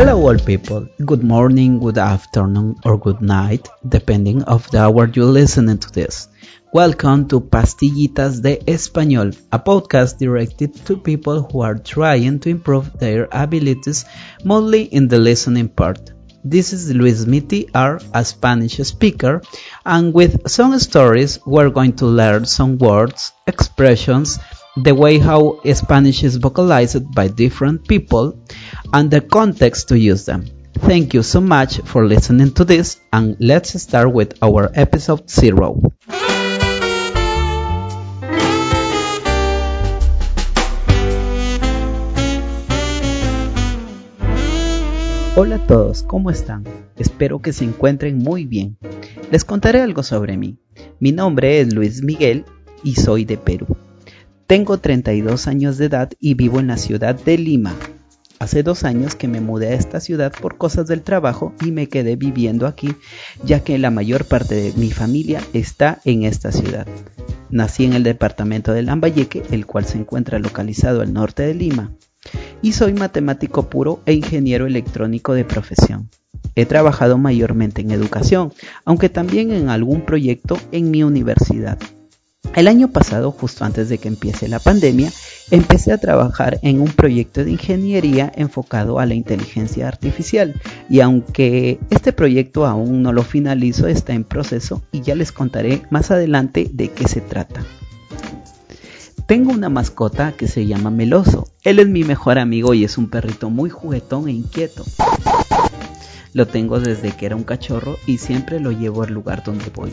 Hello all people, good morning, good afternoon or good night, depending of the hour you're listening to this. Welcome to Pastillitas de Español, a podcast directed to people who are trying to improve their abilities mostly in the listening part. This is Luis Miti a Spanish speaker, and with some stories we're going to learn some words, expressions, the way how Spanish is vocalized by different people, and the context to use them. Thank you so much for listening to this, and let's start with our episode 0. Hola a todos, ¿cómo están? Espero que se encuentren muy bien. Les contaré algo sobre mí. Mi nombre es Luis Miguel y soy de Perú. Tengo 32 años de edad y vivo en la ciudad de Lima. Hace dos años que me mudé a esta ciudad por cosas del trabajo y me quedé viviendo aquí, ya que la mayor parte de mi familia está en esta ciudad. Nací en el departamento de Lambayeque, el cual se encuentra localizado al norte de Lima y soy matemático puro e ingeniero electrónico de profesión. He trabajado mayormente en educación, aunque también en algún proyecto en mi universidad. El año pasado, justo antes de que empiece la pandemia, empecé a trabajar en un proyecto de ingeniería enfocado a la inteligencia artificial y aunque este proyecto aún no lo finalizo, está en proceso y ya les contaré más adelante de qué se trata. Tengo una mascota que se llama Meloso. Él es mi mejor amigo y es un perrito muy juguetón e inquieto. Lo tengo desde que era un cachorro y siempre lo llevo al lugar donde voy.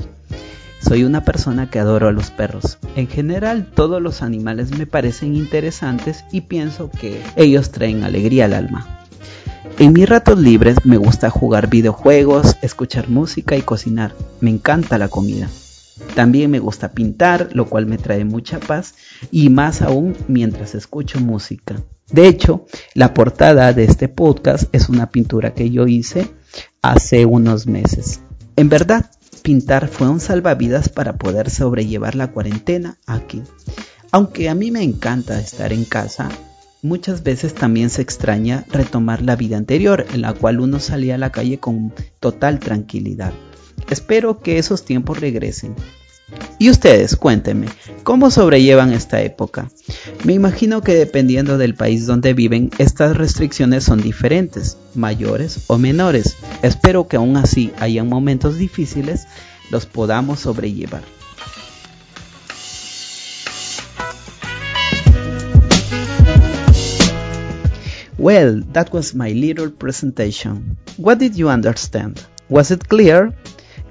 Soy una persona que adoro a los perros. En general todos los animales me parecen interesantes y pienso que ellos traen alegría al alma. En mis ratos libres me gusta jugar videojuegos, escuchar música y cocinar. Me encanta la comida. También me gusta pintar, lo cual me trae mucha paz y más aún mientras escucho música. De hecho, la portada de este podcast es una pintura que yo hice hace unos meses. En verdad, pintar fue un salvavidas para poder sobrellevar la cuarentena aquí. Aunque a mí me encanta estar en casa, muchas veces también se extraña retomar la vida anterior, en la cual uno salía a la calle con total tranquilidad. Espero que esos tiempos regresen. Y ustedes, cuéntenme, ¿cómo sobrellevan esta época? Me imagino que dependiendo del país donde viven, estas restricciones son diferentes, mayores o menores. Espero que aún así hayan momentos difíciles, los podamos sobrellevar. Well, that was my little presentation. What did you understand? Was it clear?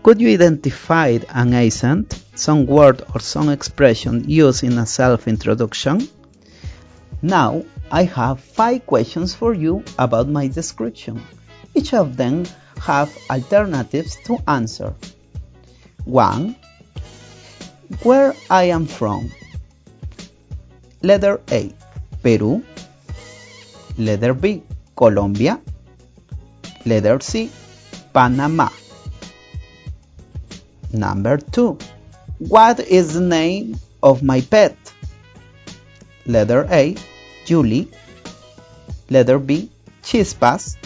Could you identify an accent, some word or some expression used in a self-introduction? Now, I have five questions for you about my description. Each of them have alternatives to answer. 1. Where I am from. Letter A. Peru. Letter B. Colombia. Letter C. Panama. Number 2. What is the name of my pet? Letter A. Julie. Letter B. Chispas.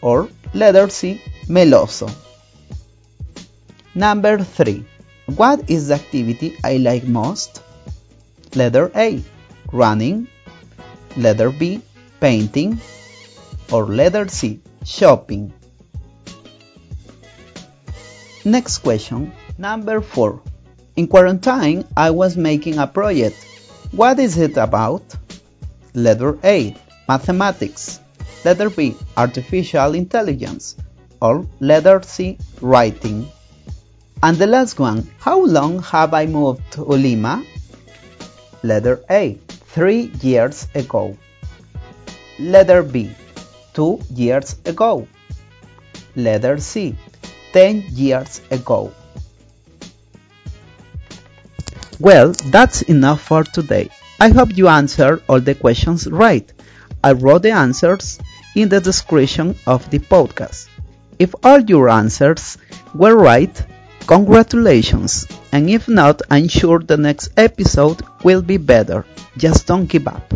Or letter C. Meloso. Number 3. What is the activity I like most? Letter A. Running. Letter B. Painting. Or letter C. Shopping. Next question. Number 4. In quarantine, I was making a project. What is it about? Letter A. Mathematics. Letter B. Artificial intelligence. Or letter C. Writing. And the last one. How long have I moved to Lima? Letter A. Three years ago. Letter B. Two years ago. Letter C. Ten years ago. Well, that's enough for today. I hope you answered all the questions right. I wrote the answers in the description of the podcast. If all your answers were right, congratulations. And if not, I'm sure the next episode will be better. Just don't give up.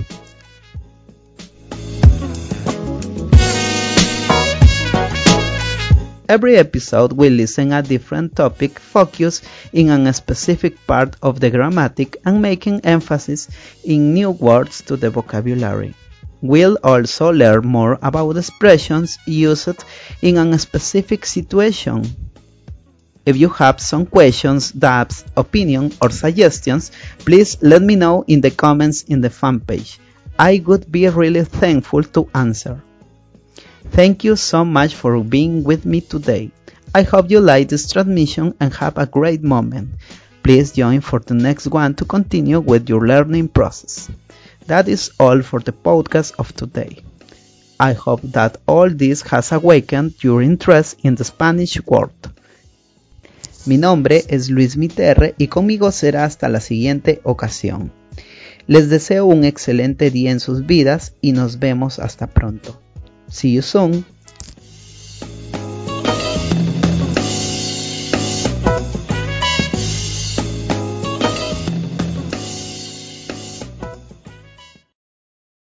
Every episode will listen a different topic focused in a specific part of the grammatic and making emphasis in new words to the vocabulary. We'll also learn more about expressions used in a specific situation. If you have some questions, doubts, opinion, or suggestions, please let me know in the comments in the fan page. I would be really thankful to answer. Thank you so much for being with me today. I hope you like this transmission and have a great moment. Please join for the next one to continue with your learning process. That is all for the podcast of today. I hope that all this has awakened your interest in the Spanish word. Mi nombre es Luis Miterre y conmigo será hasta la siguiente ocasión. Les deseo un excelente día en sus vidas y nos vemos hasta pronto. See you soon.